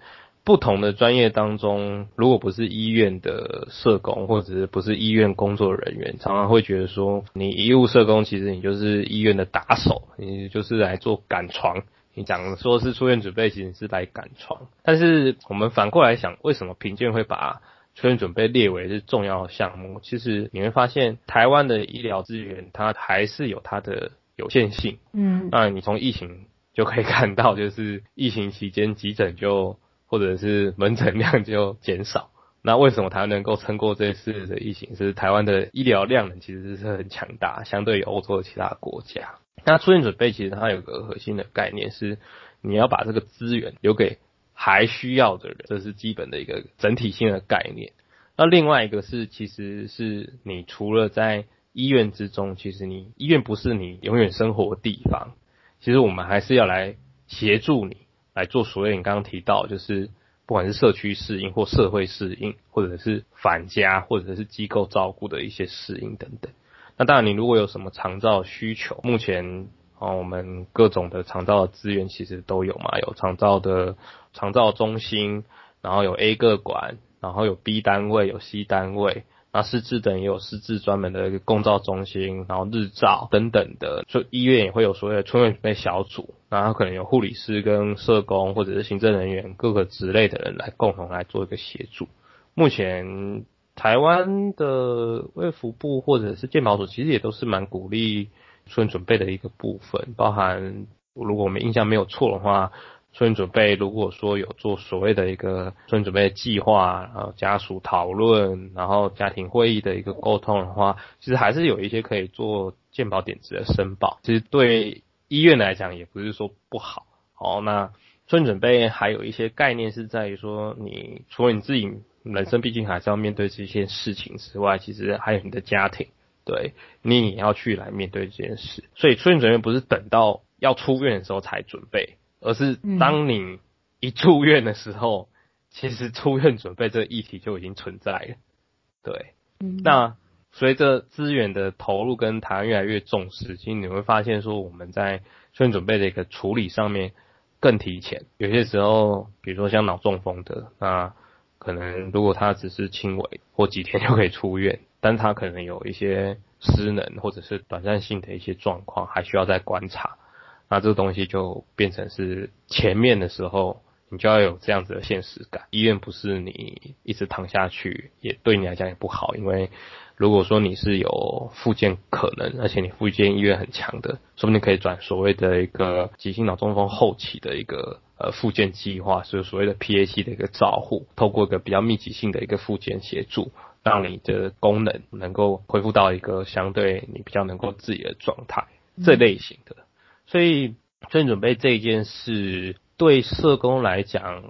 不同的专业当中，如果不是医院的社工，或者是不是医院工作人员，常常会觉得说，你医务社工其实你就是医院的打手，你就是来做赶床。你讲说是出院准备，其实是来赶床。但是我们反过来想，为什么评鉴会把出院准备列为是重要的项目？其实你会发现，台湾的医疗资源它还是有它的有限性。嗯，那你从疫情就可以看到，就是疫情期间急诊就。或者是门诊量就减少，那为什么台湾能够撑过这次的疫情？是台湾的医疗量能其实是很强大，相对于欧洲的其他国家。那出院准备其实它有个核心的概念是，你要把这个资源留给还需要的人，这是基本的一个整体性的概念。那另外一个是，其实是你除了在医院之中，其实你医院不是你永远生活的地方，其实我们还是要来协助你。来做所谓你刚刚提到，就是不管是社区适应或社会适应，或者是返家或者是机构照顾的一些适应等等。那当然，你如果有什么长照需求，目前啊，我们各种的长照的资源其实都有嘛，有长照的长照中心，然后有 A 个管，然后有 B 单位，有 C 单位。那失智等也有失智专门的一个共照中心，然后日照等等的，就医院也会有所谓的出院准备小组，然后可能有护理师跟社工或者是行政人员各个职类的人来共同来做一个协助。目前台湾的卫福部或者是健保署其实也都是蛮鼓励出院准备的一个部分，包含如果我们印象没有错的话。出院准备，如果说有做所谓的一个出院准备计划，然后家属讨论，然后家庭会议的一个沟通的话，其实还是有一些可以做健保点值的申报。其实对医院来讲，也不是说不好。好，那出院准备还有一些概念是在于说，你除了你自己人生毕竟还是要面对这些事情之外，其实还有你的家庭，对，你也要去来面对这件事。所以出院准备不是等到要出院的时候才准备。而是当你一住院的时候，嗯、其实出院准备这个议题就已经存在了。对，嗯、那随着资源的投入跟台湾越来越重视，其实你会发现说我们在出院准备的一个处理上面更提前。有些时候，比如说像脑中风的，那可能如果他只是轻微或几天就可以出院，但他可能有一些失能或者是短暂性的一些状况，还需要再观察。那这个东西就变成是前面的时候你就要有这样子的现实感。医院不是你一直躺下去，也对你来讲也不好，因为如果说你是有复健可能，而且你复健意愿很强的，说不定可以转所谓的一个急性脑中风后期的一个呃复健计划，是所谓的 PAC 的一个照护，透过一个比较密集性的一个复健协助，让你的功能能够恢复到一个相对你比较能够自理的状态，这类型的。所以，所以准备这件事。对社工来讲，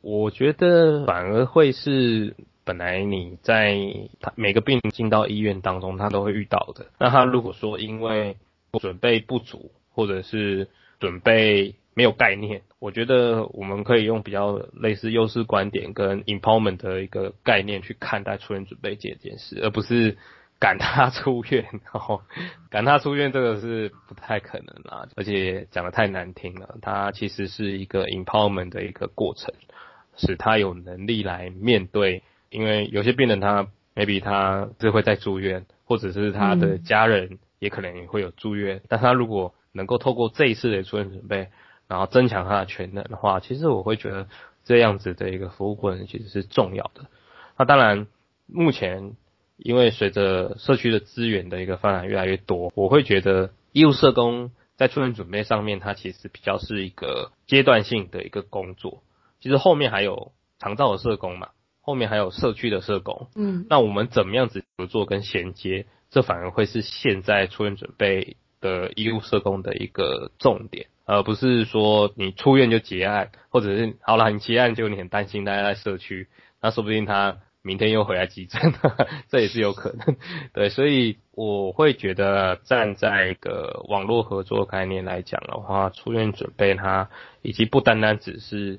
我觉得反而会是本来你在他每个病人进到医院当中，他都会遇到的。那他如果说因为准备不足，或者是准备没有概念，我觉得我们可以用比较类似优势观点跟 empowerment 的一个概念去看待出院准备这件事，而不是。赶他出院，然后赶他出院这个是不太可能啦，而且讲得太难听了。他其实是一个 empowerment 的一个过程，使他有能力来面对。因为有些病人他 maybe 他是会再住院，或者是他的家人也可能也会有住院。但他如果能够透过这一次的出院准备，然后增强他的权能的话，其实我会觉得这样子的一个服务过程其实是重要的。那当然目前。因为随着社区的资源的一个发展越来越多，我会觉得医务社工在出院准备上面，它其实比较是一个阶段性的一个工作。其实后面还有长照的社工嘛，后面还有社区的社工。嗯，那我们怎么样子合作跟衔接，这反而会是现在出院准备的医务社工的一个重点，而不是说你出院就结案，或者是好了，你结案就你很担心大家在社区，那说不定他。明天又回来急诊，这也是有可能。对，所以我会觉得站在一个网络合作概念来讲的话，出院准备它，以及不单单只是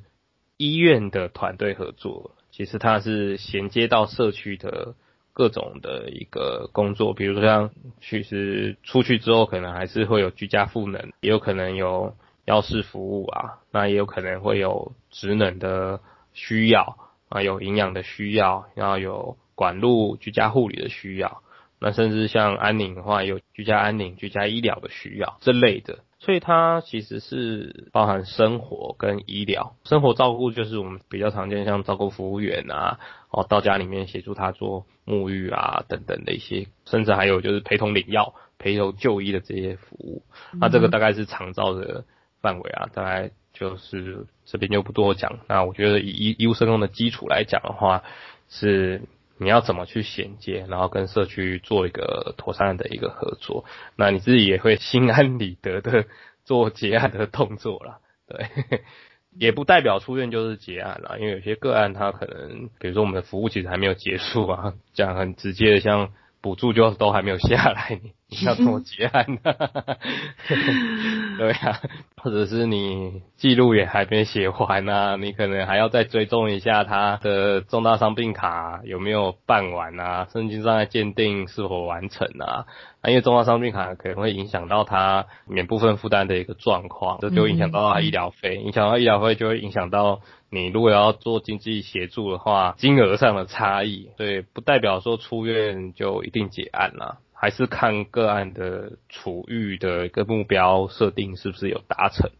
医院的团队合作，其实它是衔接到社区的各种的一个工作，比如说像其实出去之后，可能还是会有居家赋能，也有可能有药事服务啊，那也有可能会有职能的需要。啊，有营养的需要，然后有管路居家护理的需要，那甚至像安宁的话，有居家安宁、居家医疗的需要这类的，所以它其实是包含生活跟医疗。生活照顾就是我们比较常见，像照顾服务员啊，哦，到家里面协助他做沐浴啊等等的一些，甚至还有就是陪同领药、陪同就医的这些服务。那这个大概是长照的范围啊，大概。就是这边就不多讲。那我觉得以医医务社工的基础来讲的话，是你要怎么去衔接，然后跟社区做一个妥善的一个合作。那你自己也会心安理得的做结案的动作啦。对，也不代表出院就是结案啦，因为有些个案他可能，比如说我们的服务其实还没有结束啊，讲很直接的，像补助就都还没有下来，你要怎么结案呢？对啊，或者是你记录也还没写完啊，你可能还要再追踪一下他的重大伤病卡有没有办完啊，身心障碍鉴定是否完成啊？因为重大伤病卡可能会影响到他免部分负担的一个状况，这就影响到他医疗费，影响到医疗费就会影响到你如果要做经济协助的话，金额上的差异，对，不代表说出院就一定结案了。还是看个案的处遇的一个目标设定是不是有达成。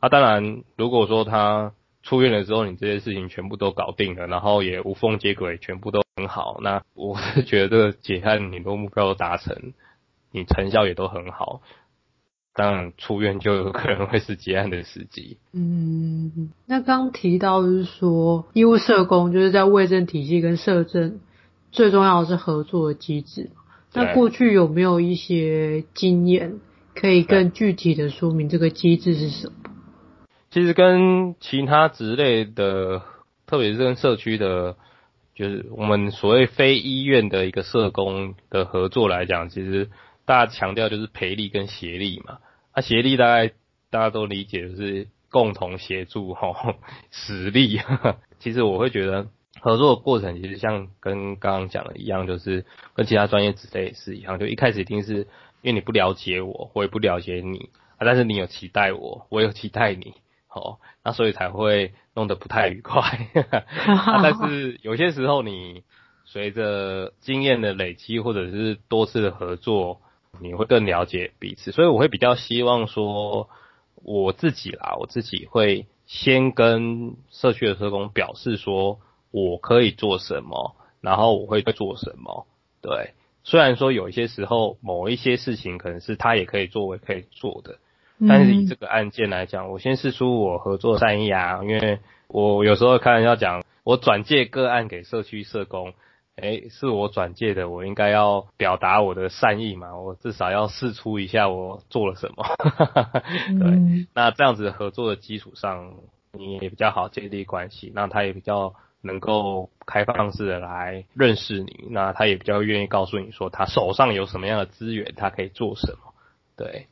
啊，当然，如果说他出院了之后，你这些事情全部都搞定了，然后也无缝接轨，全部都很好，那我是觉得这个结案你的目标都达成，你成效也都很好，当然出院就有可能会是结案的时机。嗯，那刚提到就是说，医务社工就是在卫生体系跟社政最重要的是合作的机制。那过去有没有一些经验可以更具体的说明这个机制是什么？其实跟其他职类的，特别是跟社区的，就是我们所谓非医院的一个社工的合作来讲，其实大家强调就是培力跟协力嘛。那协力大概大家都理解就是共同协助吼，实力。其实我会觉得。合作的过程其实像跟刚刚讲的一样，就是跟其他专业职类也是一样，就一开始一定是因为你不了解我，我也不了解你啊，但是你有期待我，我有期待你，哦，那所以才会弄得不太愉快。啊，但是有些时候你随着经验的累积，或者是多次的合作，你会更了解彼此，所以我会比较希望说我自己啦，我自己会。先跟社区的社工表示说我可以做什么，然后我会做什么。对，虽然说有一些时候某一些事情可能是他也可以做，我也可以做的，但是以这个案件来讲，我先试出我合作善意啊，因为我有时候开玩笑讲，我转借个案给社区社工。哎，是我转介的，我应该要表达我的善意嘛，我至少要试出一下我做了什么。对，嗯、那这样子合作的基础上，你也比较好建立关系，那他也比较能够开放式的来认识你，那他也比较愿意告诉你说他手上有什么样的资源，他可以做什么。对，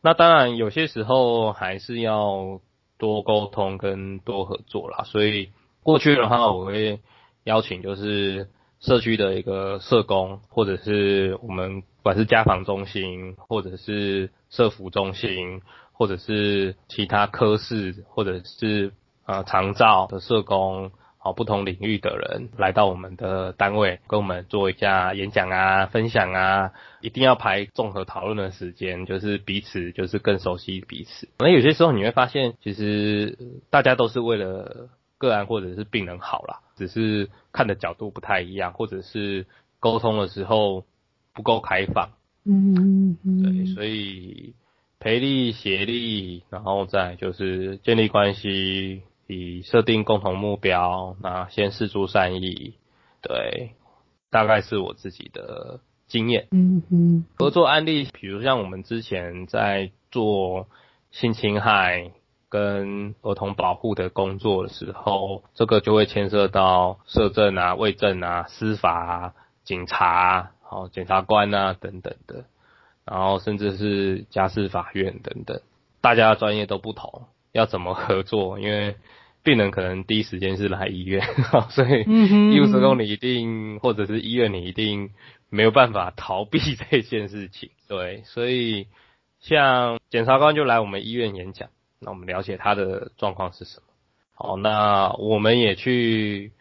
那当然有些时候还是要多沟通跟多合作啦，所以过去的话我会邀请就是。社区的一个社工，或者是我们不管是家访中心，或者是社福中心，或者是其他科室，或者是呃长照的社工，好，不同领域的人来到我们的单位，跟我们做一下演讲啊、分享啊，一定要排综合讨论的时间，就是彼此就是更熟悉彼此。那有些时候你会发现，其实大家都是为了。个案或者是病人好啦，只是看的角度不太一样，或者是沟通的时候不够开放。嗯嗯，对，所以培力协力，然后再就是建立关系，以设定共同目标，那先试出善意，对，大概是我自己的经验。嗯嗯，合作案例，比如像我们之前在做性侵害。跟儿童保护的工作的时候，这个就会牵涉到社政啊、卫政啊、司法啊、警察啊、好检察官啊等等的，然后甚至是家事法院等等，大家的专业都不同，要怎么合作？因为病人可能第一时间是来医院，所以医务职工你一定或者是医院你一定没有办法逃避这件事情。对，所以像检察官就来我们医院演讲。那我们了解他的状况是什么？好，那我们也去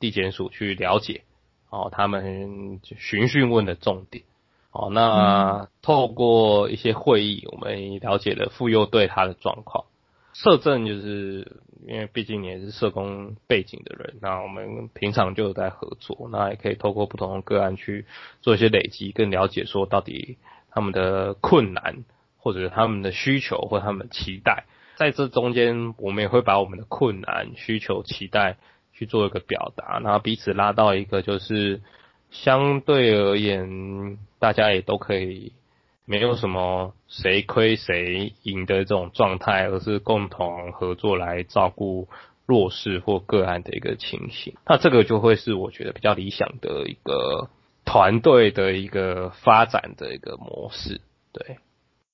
地检署去了解，哦，他们询讯问的重点。哦，那透过一些会议，我们也了解了妇幼队他的状况。社政就是因为毕竟你也是社工背景的人，那我们平常就有在合作，那也可以透过不同的个案去做一些累积，更了解说到底他们的困难，或者他们的需求，或他们的期待。在这中间，我们也会把我们的困难、需求、期待去做一个表达，然后彼此拉到一个就是相对而言，大家也都可以没有什么谁亏谁赢的这种状态，而是共同合作来照顾弱势或个案的一个情形。那这个就会是我觉得比较理想的一个团队的一个发展的一个模式，对。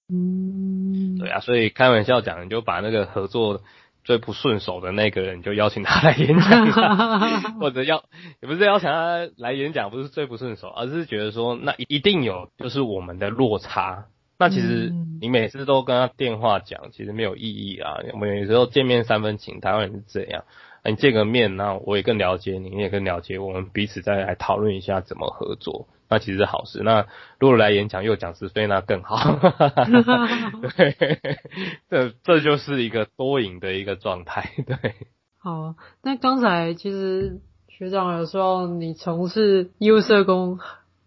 嗯，对啊，所以开玩笑讲，你就把那个合作最不顺手的那个人，就邀请他来演讲，或者要也不是邀请他来演讲，不是最不顺手，而是觉得说那一定有就是我们的落差。那其实你每次都跟他电话讲，其实没有意义啊。我们有时候见面三分情，台湾人是这样。你见个面，那我也更了解你，你也更了解我们彼此，再来讨论一下怎么合作。那其实是好事。那如果来演讲又讲是非，那更好。对，这这就是一个多赢的一个状态。对。好，那刚才其实学长有说你从事医务社工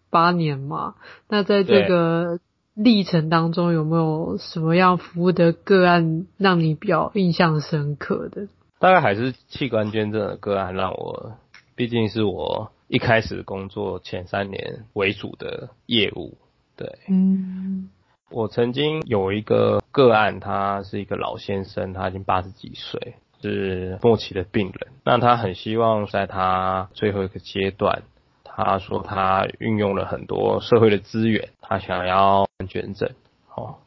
八年嘛，那在这个历程当中有没有什么样服务的个案让你比较印象深刻的？大概还是器官捐赠的个案让我，毕竟是我。一开始工作前三年为主的业务，对，嗯，我曾经有一个个案，他是一个老先生，他已经八十几岁，是末期的病人。那他很希望在他最后一个阶段，他说他运用了很多社会的资源，他想要捐赠，哦，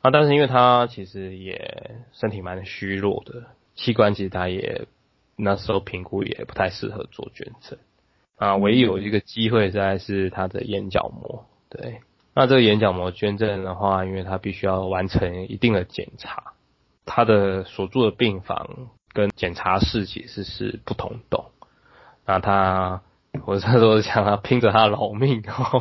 啊但是因为他其实也身体蛮虚弱的，器官其实他也那时候评估也不太适合做捐赠。啊，唯一有一个机会，在是他的眼角膜。对，那这个眼角膜捐赠的话，因为他必须要完成一定的检查，他的所住的病房跟检查室其实是不同栋。那他，我那时候想他拼着他老命，然后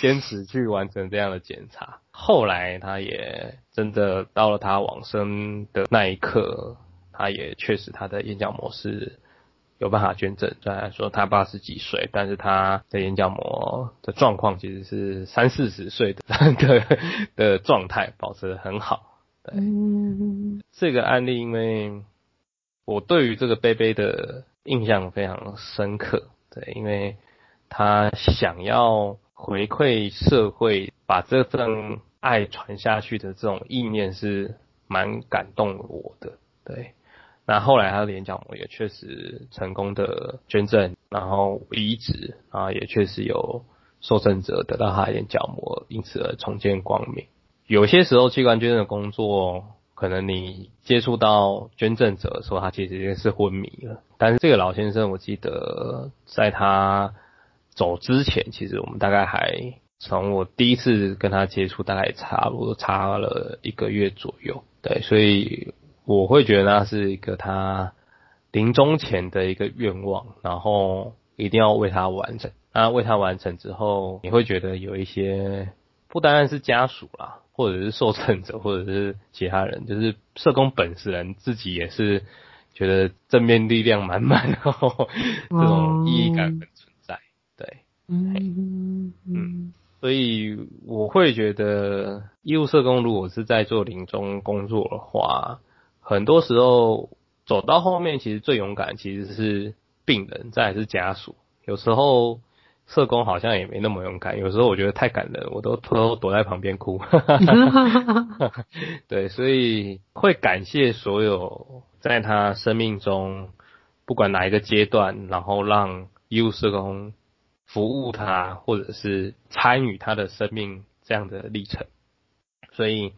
坚持去完成这样的检查。后来他也真的到了他往生的那一刻。他也确实他的眼角膜是有办法捐赠。虽然说他八十几岁，但是他的眼角膜的状况其实是三四十岁的的的状态，保持得很好。对，这个案例，因为我对于这个贝贝的印象非常深刻。对，因为他想要回馈社会，把这份爱传下去的这种意念是蛮感动我的。对，那后来他的眼角膜也确实成功的捐赠，然后移植，啊，也确实有受赠者得到他的眼角膜，因此而重见光明。有些时候器官捐赠的工作，可能你接触到捐赠者的时候，他其实已经是昏迷了。但是这个老先生，我记得在他走之前，其实我们大概还从我第一次跟他接触，大概差不多差了一个月左右。对，所以我会觉得那是一个他临终前的一个愿望，然后一定要为他完成。那为他完成之后，你会觉得有一些不单单是家属啦，或者是受赠者，或者是其他人，就是社工本人自己也是。觉得正面力量满满，然后这种意义感很存在，对，嗯嗯，所以我会觉得医务社工如果是在做临终工作的话，很多时候走到后面，其实最勇敢其实是病人，再来是家属，有时候。社工好像也没那么勇敢，有时候我觉得太感人，我都偷偷躲在旁边哭。对，所以会感谢所有在他生命中，不管哪一个阶段，然后让医务社工服务他，或者是参与他的生命这样的历程。所以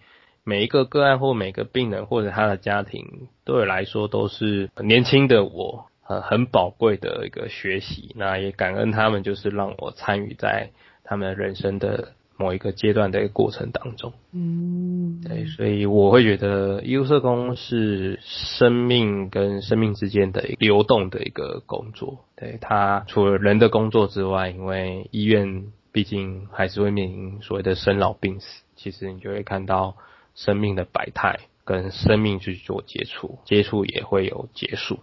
每一个个案或每个病人或者他的家庭，对我来说都是年轻的我。呃，很宝贵的一个学习，那也感恩他们，就是让我参与在他们人生的某一个阶段的一个过程当中。嗯，对，所以我会觉得医务社工是生命跟生命之间的流动的一个工作。对，他除了人的工作之外，因为医院毕竟还是会面临所谓的生老病死，其实你就会看到生命的百态，跟生命去做接触，接触也会有结束。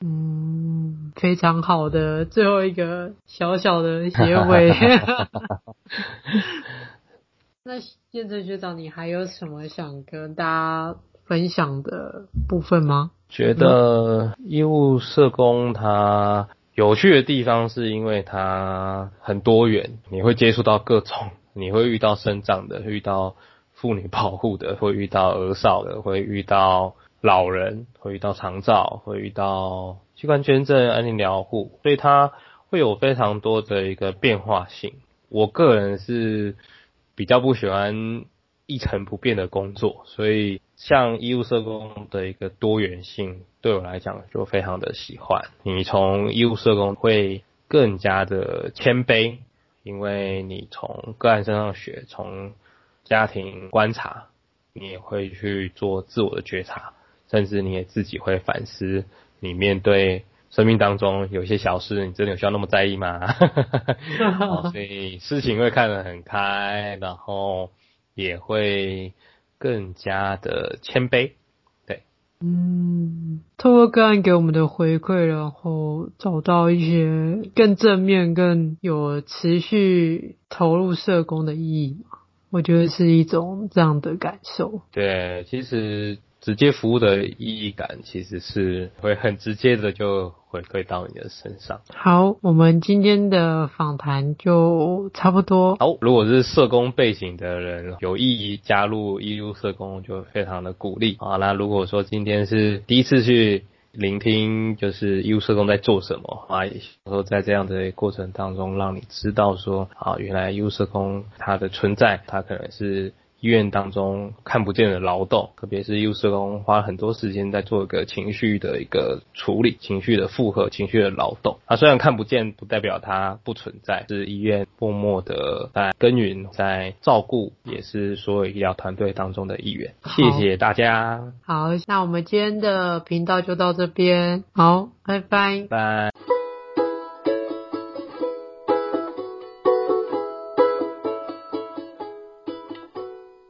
嗯，非常好的最后一个小小的结尾。那彦丞学长，你还有什么想跟大家分享的部分吗？觉得医务社工他有趣的地方，是因为他很多元，你会接触到各种，你会遇到生长的，遇到妇女保护的，会遇到儿少的，会遇到。老人会遇到长照，会遇到器官捐赠、安宁疗护，所以它会有非常多的一个变化性。我个人是比较不喜欢一成不变的工作，所以像医务社工的一个多元性，对我来讲就非常的喜欢。你从医务社工会更加的谦卑，因为你从个案身上学，从家庭观察，你也会去做自我的觉察。甚至你也自己会反思，你面对生命当中有些小事，你真的有需要那么在意吗？所以事情会看得很开，然后也会更加的谦卑。对，嗯，透过个案给我们的回馈，然后找到一些更正面、更有持续投入社工的意义，我觉得是一种这样的感受。对，其实。直接服务的意义感，其实是会很直接的就回馈到你的身上。好，我们今天的访谈就差不多。好，如果是社工背景的人有意加入医务社工，就非常的鼓励啊。那如果说今天是第一次去聆听，就是医务社工在做什么啊，说在这样的过程当中，让你知道说啊，原来医务社工它的存在，它可能是。医院当中看不见的劳动，特别是医务社工花了很多时间在做一个情绪的一个处理，情绪的负荷，情绪的劳动。啊虽然看不见，不代表它不存在，是医院默默的在耕耘，在照顾，也是所有医疗团队当中的一员。谢谢大家。好，那我们今天的频道就到这边。好，拜拜。拜。